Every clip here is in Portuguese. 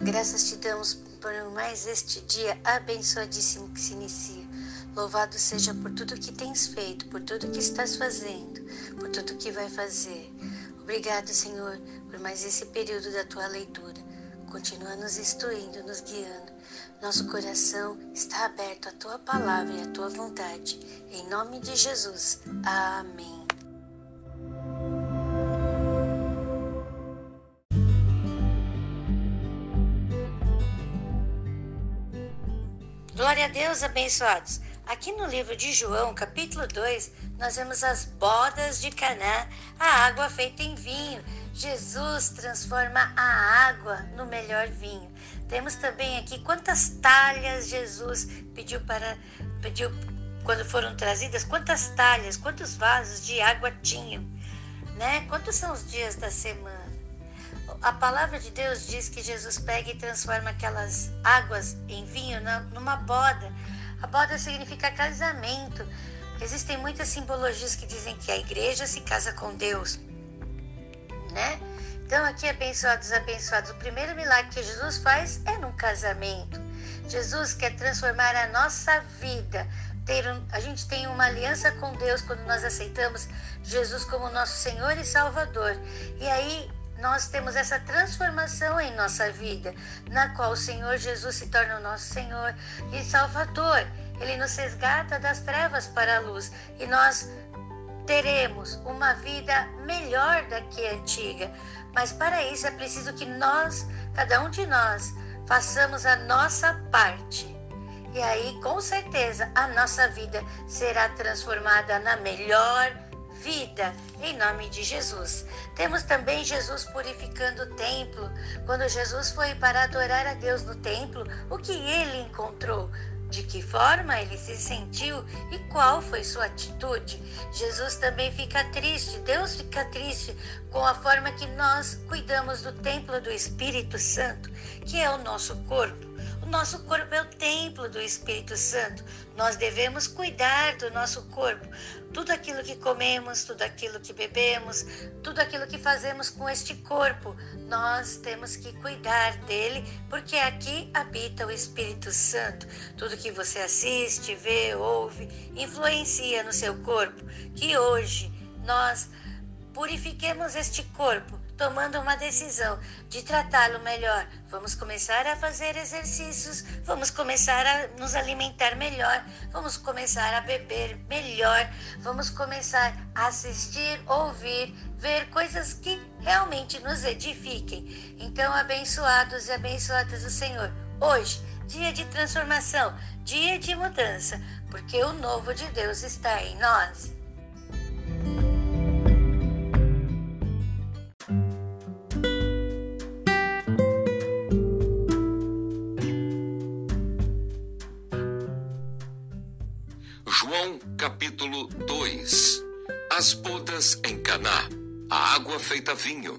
graças te damos por mais este dia abençoadíssimo que se inicia. Louvado seja por tudo que tens feito, por tudo que estás fazendo, por tudo que vai fazer. Obrigado, Senhor, por mais esse período da tua leitura. Continua nos instruindo, nos guiando. Nosso coração está aberto à tua palavra e à tua vontade. Em nome de Jesus. Amém. Glória a Deus, abençoados. Aqui no livro de João, capítulo 2, nós vemos as bodas de Caná, a água feita em vinho. Jesus transforma a água no melhor vinho. Temos também aqui quantas talhas Jesus pediu para pediu quando foram trazidas, quantas talhas, quantos vasos de água tinham, né? Quantos são os dias da semana? A palavra de Deus diz que Jesus pega e transforma aquelas águas em vinho numa boda. A boda significa casamento. Existem muitas simbologias que dizem que a igreja se casa com Deus, né? Então, aqui, abençoados, abençoados, o primeiro milagre que Jesus faz é num casamento. Jesus quer transformar a nossa vida. Ter um, a gente tem uma aliança com Deus quando nós aceitamos Jesus como nosso Senhor e Salvador. E aí nós temos essa transformação em nossa vida, na qual o Senhor Jesus se torna o nosso Senhor e Salvador. Ele nos resgata das trevas para a luz e nós teremos uma vida melhor da que a antiga. Mas para isso é preciso que nós, cada um de nós, façamos a nossa parte. E aí, com certeza, a nossa vida será transformada na melhor vida, em nome de Jesus. Temos também Jesus purificando o templo. Quando Jesus foi para adorar a Deus no templo, o que ele encontrou? de que forma ele se sentiu e qual foi sua atitude. Jesus também fica triste, Deus fica triste com a forma que nós cuidamos do templo do Espírito Santo, que é o nosso corpo. O nosso corpo é o templo do Espírito Santo. Nós devemos cuidar do nosso corpo. Tudo aquilo que comemos, tudo aquilo que bebemos, tudo aquilo que fazemos com este corpo, nós temos que cuidar dele, porque aqui habita o Espírito Santo. Tudo que você assiste, vê, ouve, influencia no seu corpo. Que hoje nós purifiquemos este corpo tomando uma decisão de tratá-lo melhor. Vamos começar a fazer exercícios, vamos começar a nos alimentar melhor, vamos começar a beber melhor, vamos começar a assistir, ouvir, ver coisas que realmente nos edifiquem. Então, abençoados e abençoadas do Senhor, hoje, dia de transformação, dia de mudança, porque o novo de Deus está em nós. Capítulo 2 As bodas em Caná, a água feita vinho.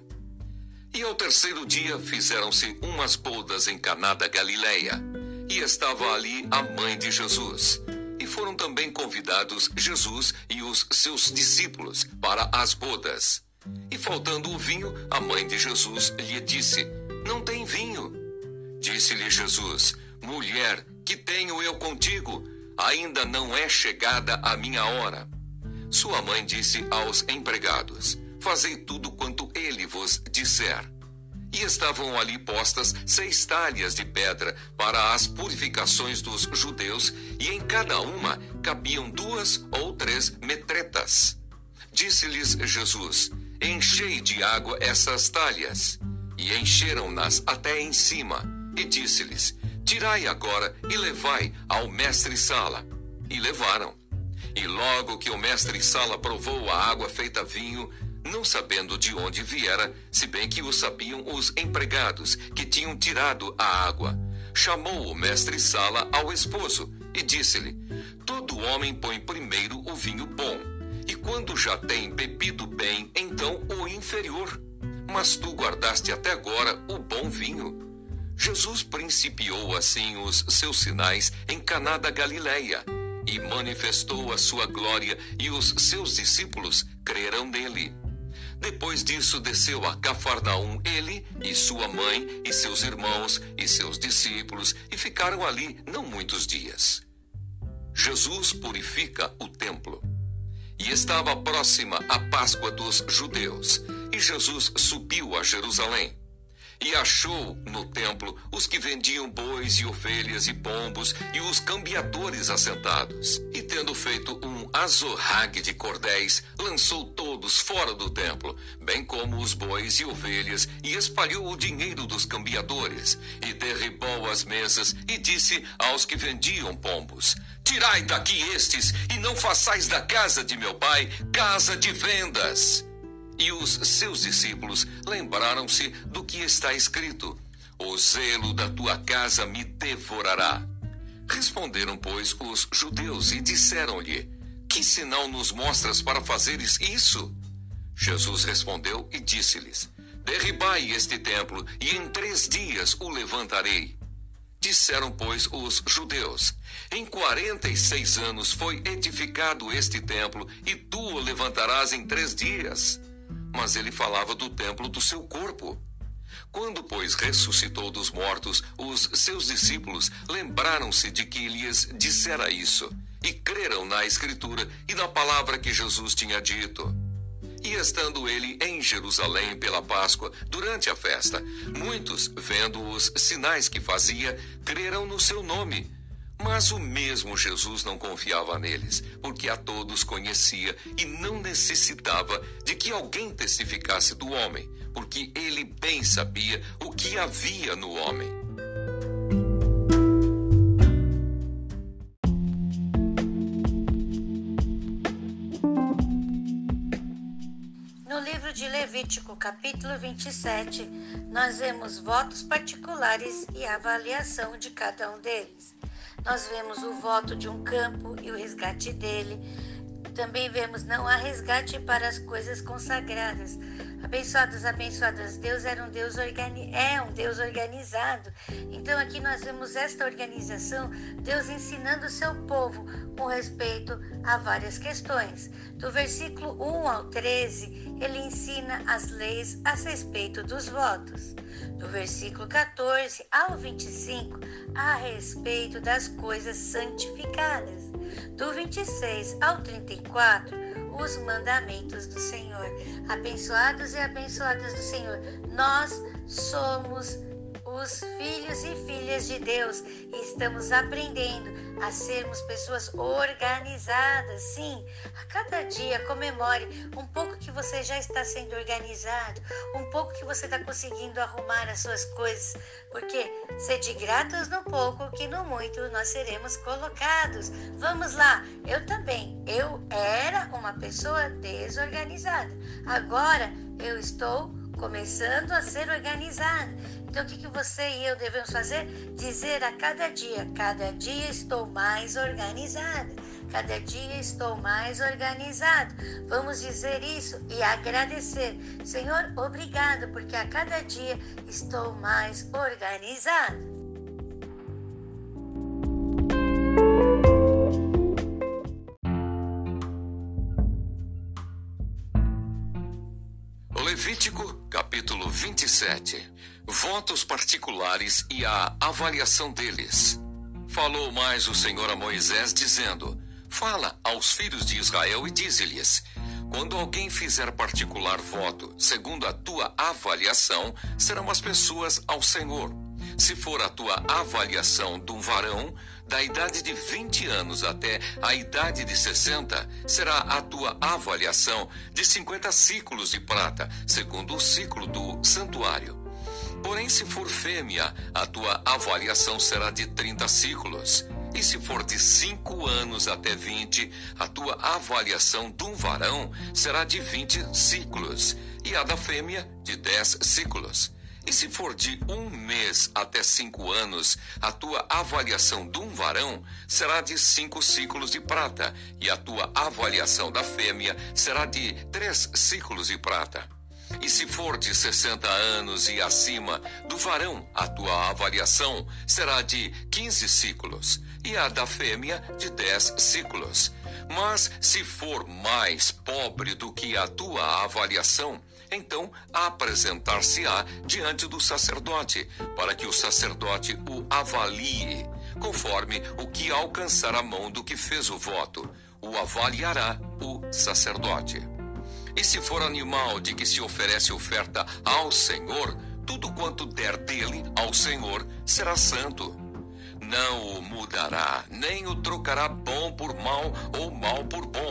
E ao terceiro dia fizeram-se umas bodas em Caná da Galileia, e estava ali a mãe de Jesus. E foram também convidados Jesus e os seus discípulos para as bodas. E faltando o vinho, a mãe de Jesus lhe disse: Não tem vinho. Disse-lhe Jesus: Mulher, que tenho eu contigo? Ainda não é chegada a minha hora. Sua mãe disse aos empregados: Fazei tudo quanto ele vos disser. E estavam ali postas seis talhas de pedra para as purificações dos judeus, e em cada uma cabiam duas ou três metretas. Disse-lhes Jesus: Enchei de água essas talhas. E encheram-nas até em cima. E disse-lhes: Tirai agora e levai ao mestre Sala. E levaram. E logo que o mestre Sala provou a água feita vinho, não sabendo de onde viera, se bem que o sabiam os empregados que tinham tirado a água, chamou o mestre Sala ao esposo e disse-lhe: Todo homem põe primeiro o vinho bom, e quando já tem bebido bem, então o inferior. Mas tu guardaste até agora o bom vinho. Jesus principiou assim os seus sinais em Caná da Galileia e manifestou a sua glória e os seus discípulos creram nele. Depois disso, desceu a Cafarnaum ele e sua mãe e seus irmãos e seus discípulos e ficaram ali não muitos dias. Jesus purifica o templo. E estava próxima a Páscoa dos judeus, e Jesus subiu a Jerusalém. E achou no templo os que vendiam bois e ovelhas e pombos e os cambiadores assentados. E tendo feito um azorrague de cordéis, lançou todos fora do templo, bem como os bois e ovelhas, e espalhou o dinheiro dos cambiadores, e derribou as mesas, e disse aos que vendiam pombos: Tirai daqui estes, e não façais da casa de meu pai casa de vendas. E os seus discípulos lembraram-se do que está escrito: O zelo da tua casa me devorará. Responderam, pois, os judeus e disseram-lhe: Que sinal nos mostras para fazeres isso? Jesus respondeu e disse-lhes: Derribai este templo, e em três dias o levantarei. Disseram, pois, os judeus: Em quarenta e seis anos foi edificado este templo, e tu o levantarás em três dias mas ele falava do templo do seu corpo. Quando, pois, ressuscitou dos mortos, os seus discípulos lembraram-se de que lhes dissera isso, e creram na Escritura e na palavra que Jesus tinha dito. E estando ele em Jerusalém pela Páscoa, durante a festa, muitos, vendo os sinais que fazia, creram no seu nome. Mas o mesmo Jesus não confiava neles, porque a todos conhecia e não necessitava de que alguém testificasse do homem, porque ele bem sabia o que havia no homem. No livro de Levítico, capítulo 27, nós vemos votos particulares e avaliação de cada um deles. Nós vemos o voto de um campo e o resgate dele. Também vemos não há resgate para as coisas consagradas. Abençoados, abençoadas, Deus era um Deus organi é um Deus organizado. Então aqui nós vemos esta organização, Deus ensinando o seu povo com respeito a várias questões. Do versículo 1 ao 13, ele ensina as leis a respeito dos votos do versículo 14 ao 25, a respeito das coisas santificadas. Do 26 ao 34, os mandamentos do Senhor. Abençoados e abençoadas do Senhor, nós somos os filhos e filhas de Deus estamos aprendendo a sermos pessoas organizadas. Sim, a cada dia comemore um pouco que você já está sendo organizado, um pouco que você está conseguindo arrumar as suas coisas, porque sede gratos no pouco, que no muito nós seremos colocados. Vamos lá, eu também. Eu era uma pessoa desorganizada. Agora eu estou começando a ser organizada. Então, o que, que você e eu devemos fazer? Dizer a cada dia: cada dia estou mais organizada, cada dia estou mais organizado. Vamos dizer isso e agradecer. Senhor, obrigado, porque a cada dia estou mais organizado. Levítico, capítulo 27 votos particulares e a avaliação deles. Falou mais o Senhor a Moisés, dizendo: Fala aos filhos de Israel e dize-lhes: Quando alguém fizer particular voto, segundo a tua avaliação, serão as pessoas ao Senhor. Se for a tua avaliação de um varão, da idade de 20 anos até a idade de 60, será a tua avaliação de 50 ciclos de prata, segundo o ciclo do santuário. Porém, se for fêmea, a tua avaliação será de 30 ciclos. E se for de 5 anos até 20, a tua avaliação de um varão será de 20 ciclos, e a da fêmea de 10 ciclos. E se for de um mês até cinco anos, a tua avaliação de um varão será de cinco ciclos de prata, e a tua avaliação da fêmea será de três ciclos de prata. E se for de 60 anos e acima do varão, a tua avaliação será de 15 ciclos, e a da fêmea de 10 ciclos. Mas se for mais pobre do que a tua avaliação, então apresentar-se-á diante do sacerdote, para que o sacerdote o avalie, conforme o que alcançar a mão do que fez o voto. O avaliará o sacerdote. E se for animal de que se oferece oferta ao Senhor, tudo quanto der dele ao Senhor será santo. Não o mudará, nem o trocará bom por mal ou mal por bom.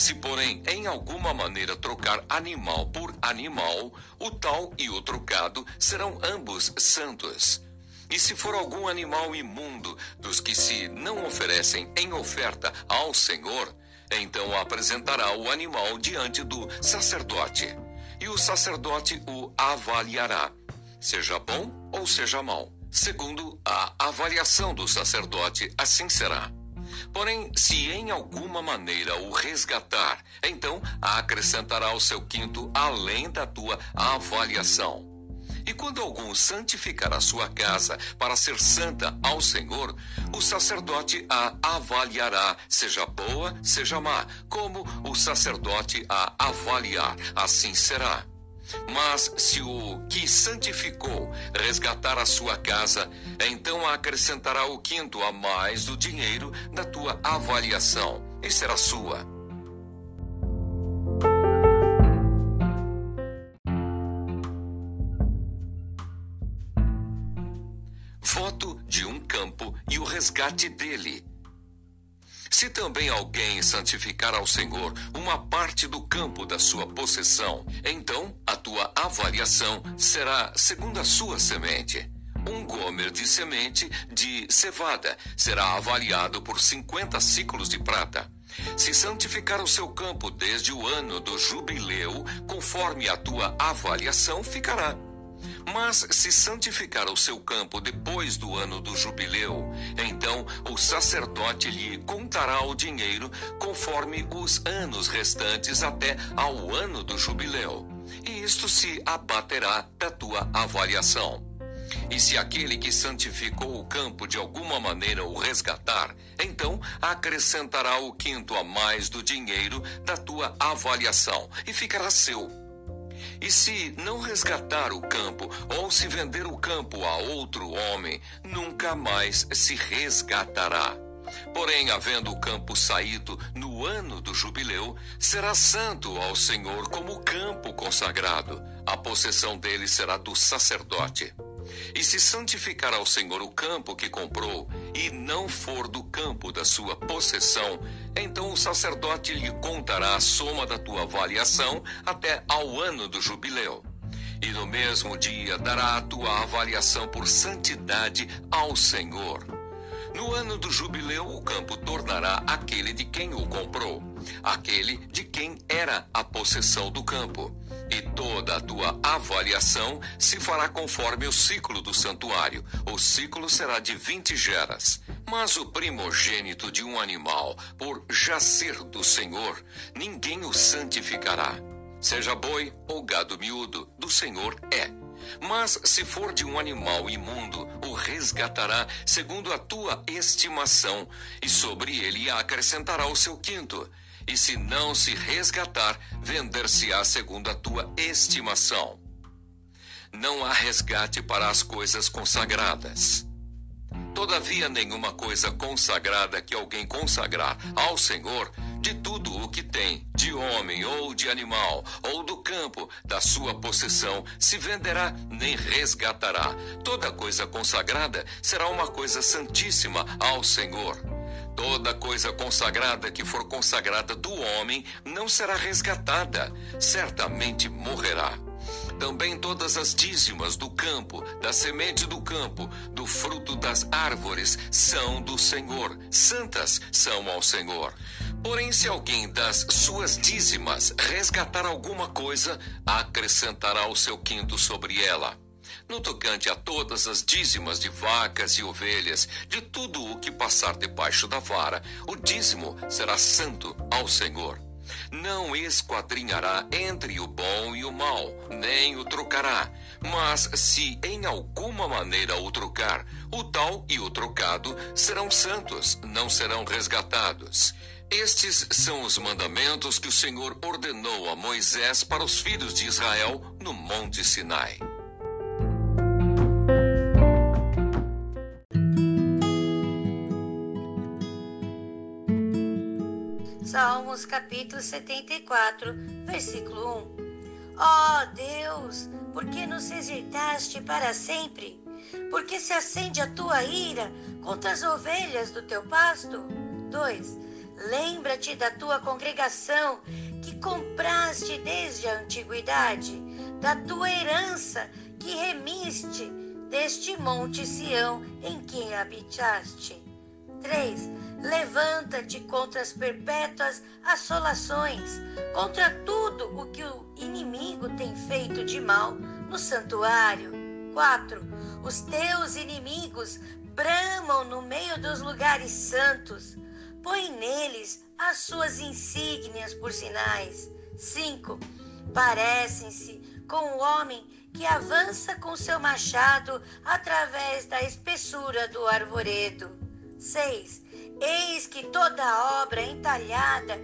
Se, porém, em alguma maneira trocar animal por animal, o tal e o trocado serão ambos santos. E se for algum animal imundo dos que se não oferecem em oferta ao Senhor, então apresentará o animal diante do sacerdote, e o sacerdote o avaliará, seja bom ou seja mau. Segundo a avaliação do sacerdote, assim será. Porém, se em alguma maneira o resgatar, então acrescentará ao seu quinto além da tua avaliação. E quando algum santificar a sua casa para ser santa ao Senhor, o sacerdote a avaliará, seja boa, seja má, como o sacerdote a avaliar, assim será. Mas se o que santificou resgatar a sua casa, então acrescentará o quinto a mais do dinheiro da tua avaliação, e será sua. Voto de um campo e o resgate dele se também alguém santificar ao Senhor uma parte do campo da sua possessão, então a tua avaliação será segundo a sua semente. Um gomer de semente de cevada será avaliado por 50 ciclos de prata. Se santificar o seu campo desde o ano do jubileu, conforme a tua avaliação ficará. Mas se santificar o seu campo depois do ano do jubileu, então o sacerdote lhe contará o dinheiro conforme os anos restantes até ao ano do jubileu. E isto se abaterá da tua avaliação. E se aquele que santificou o campo de alguma maneira o resgatar, então acrescentará o quinto a mais do dinheiro da tua avaliação e ficará seu. E se não resgatar o campo, ou se vender o campo a outro homem, nunca mais se resgatará. Porém, havendo o campo saído no ano do jubileu, será santo ao Senhor como campo consagrado. A possessão dele será do sacerdote. E se santificar ao Senhor o campo que comprou, e não for do campo da sua possessão, então o sacerdote lhe contará a soma da tua avaliação até ao ano do jubileu. E no mesmo dia dará a tua avaliação por santidade ao Senhor. No ano do jubileu, o campo tornará aquele de quem o comprou, aquele de quem era a possessão do campo e toda a tua avaliação se fará conforme o ciclo do santuário. O ciclo será de vinte geras. Mas o primogênito de um animal, por jacer do Senhor, ninguém o santificará. Seja boi ou gado miúdo, do Senhor é. Mas se for de um animal imundo, o resgatará segundo a tua estimação, e sobre ele acrescentará o seu quinto e se não se resgatar, vender-se-á segundo a tua estimação. Não há resgate para as coisas consagradas. Todavia, nenhuma coisa consagrada que alguém consagrar ao Senhor, de tudo o que tem, de homem ou de animal, ou do campo, da sua possessão, se venderá nem resgatará. Toda coisa consagrada será uma coisa santíssima ao Senhor. Toda coisa consagrada que for consagrada do homem não será resgatada, certamente morrerá. Também todas as dízimas do campo, da semente do campo, do fruto das árvores, são do Senhor, santas são ao Senhor. Porém, se alguém das suas dízimas resgatar alguma coisa, acrescentará o seu quinto sobre ela no tocante a todas as dízimas de vacas e ovelhas, de tudo o que passar debaixo da vara, o dízimo será santo ao Senhor. Não esquadrinhará entre o bom e o mal, nem o trocará. Mas se em alguma maneira o trocar, o tal e o trocado serão santos, não serão resgatados. Estes são os mandamentos que o Senhor ordenou a Moisés para os filhos de Israel no Monte Sinai. Salmos capítulo 74, versículo 1. Ó oh, Deus, por que nos rejeitaste para sempre? Por que se acende a tua ira contra as ovelhas do teu pasto? 2. Lembra-te da tua congregação que compraste desde a antiguidade, da tua herança que remiste deste monte Sião em que habitaste. 3 Levanta-te contra as perpétuas assolações, contra tudo o que o inimigo tem feito de mal no santuário. 4. Os teus inimigos bramam no meio dos lugares santos. Põe neles as suas insígnias por sinais. 5. Parecem-se com o homem que avança com seu machado através da espessura do arvoredo. 6 Eis que toda obra entalhada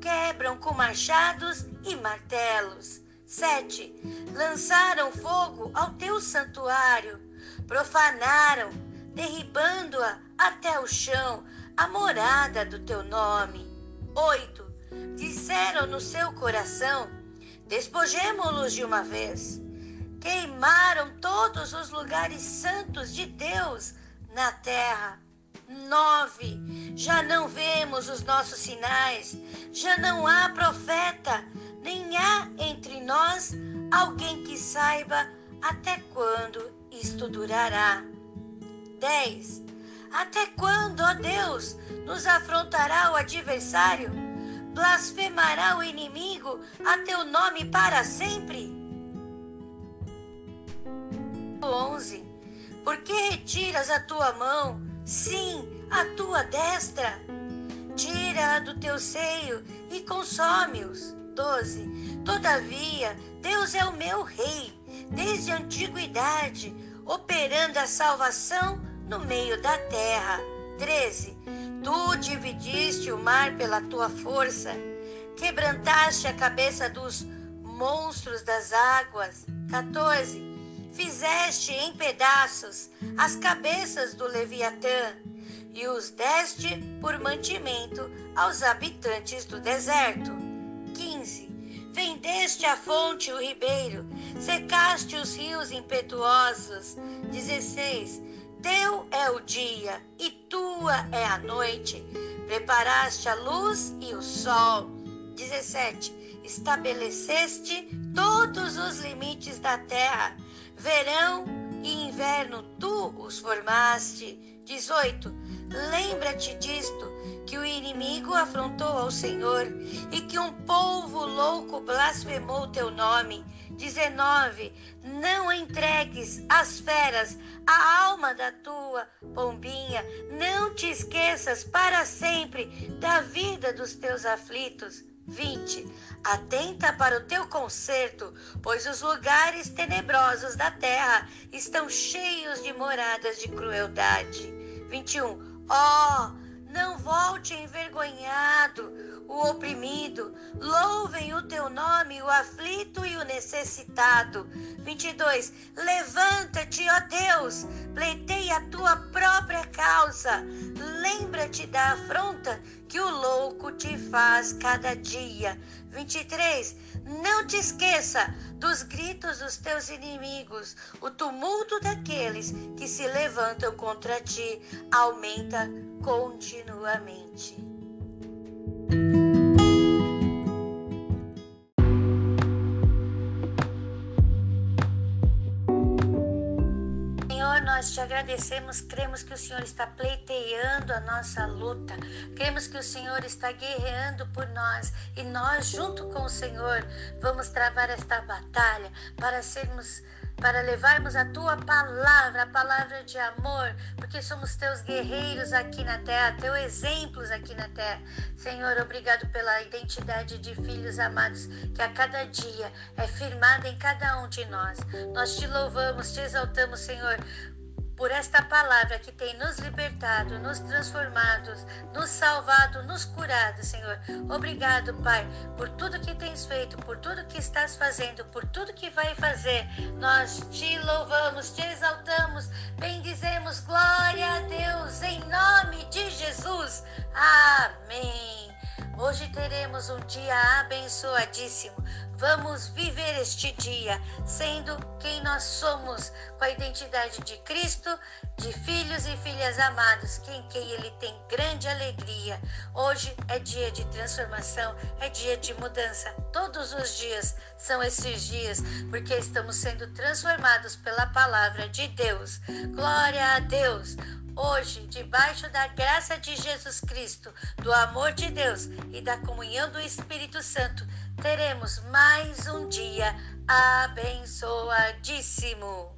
quebram com machados e martelos. 7. Lançaram fogo ao teu santuário, profanaram, derribando-a até o chão, a morada do teu nome. 8. Disseram no seu coração: Despojemo-los de uma vez. Queimaram todos os lugares santos de Deus na terra 9. Já não vemos os nossos sinais, já não há profeta, nem há entre nós alguém que saiba até quando isto durará. 10. Até quando, ó Deus, nos afrontará o adversário? Blasfemará o inimigo a teu nome para sempre? 11. Por que retiras a tua mão? Sim, a tua destra. Tira do teu seio e consome-os. 12. Todavia, Deus é o meu rei, desde a antiguidade, operando a salvação no meio da terra. 13. Tu dividiste o mar pela tua força, quebrantaste a cabeça dos monstros das águas. 14 fizeste em pedaços as cabeças do Leviatã e os deste por mantimento aos habitantes do deserto. 15. Vendeste a fonte o ribeiro, secaste os rios impetuosos. 16. Teu é o dia e tua é a noite. Preparaste a luz e o sol. 17. Estabeleceste todos os limites da terra Verão e inverno tu os formaste. 18. Lembra-te disto, que o inimigo afrontou ao Senhor e que um povo louco blasfemou teu nome. 19. Não entregues às feras a alma da tua pombinha. Não te esqueças para sempre da vida dos teus aflitos. 20. Atenta para o teu conserto, pois os lugares tenebrosos da terra estão cheios de moradas de crueldade. 21. Ó, oh, não volte envergonhado o oprimido, louvem o teu nome, o aflito e o necessitado. 22. Levanta-te, ó Deus, pleiteia a tua própria causa. Lembra-te da afronta que o louco te faz cada dia. 23. Não te esqueça dos gritos dos teus inimigos. O tumulto daqueles que se levantam contra ti aumenta continuamente. Nós te agradecemos, cremos que o Senhor está pleiteando a nossa luta, cremos que o Senhor está guerreando por nós e nós, junto com o Senhor, vamos travar esta batalha para sermos para levarmos a tua palavra, a palavra de amor, porque somos teus guerreiros aqui na terra, teus exemplos aqui na terra. Senhor, obrigado pela identidade de filhos amados que a cada dia é firmada em cada um de nós. Nós te louvamos, te exaltamos, Senhor, por esta palavra que tem nos libertado, nos transformado, nos salvado, nos curado, Senhor. Obrigado, Pai, por tudo que tens feito, por tudo que estás fazendo, por tudo que vai fazer. Nós te louvamos, te exaltamos, bendizemos. Glória a Deus, em nome de Jesus. Amém. Hoje teremos um dia abençoadíssimo. Vamos viver este dia sendo quem nós somos, com a identidade de Cristo, de filhos e filhas amados, em quem Ele tem grande alegria. Hoje é dia de transformação, é dia de mudança. Todos os dias são esses dias, porque estamos sendo transformados pela palavra de Deus. Glória a Deus! Hoje, debaixo da graça de Jesus Cristo, do amor de Deus e da comunhão do Espírito Santo, teremos mais um dia abençoadíssimo.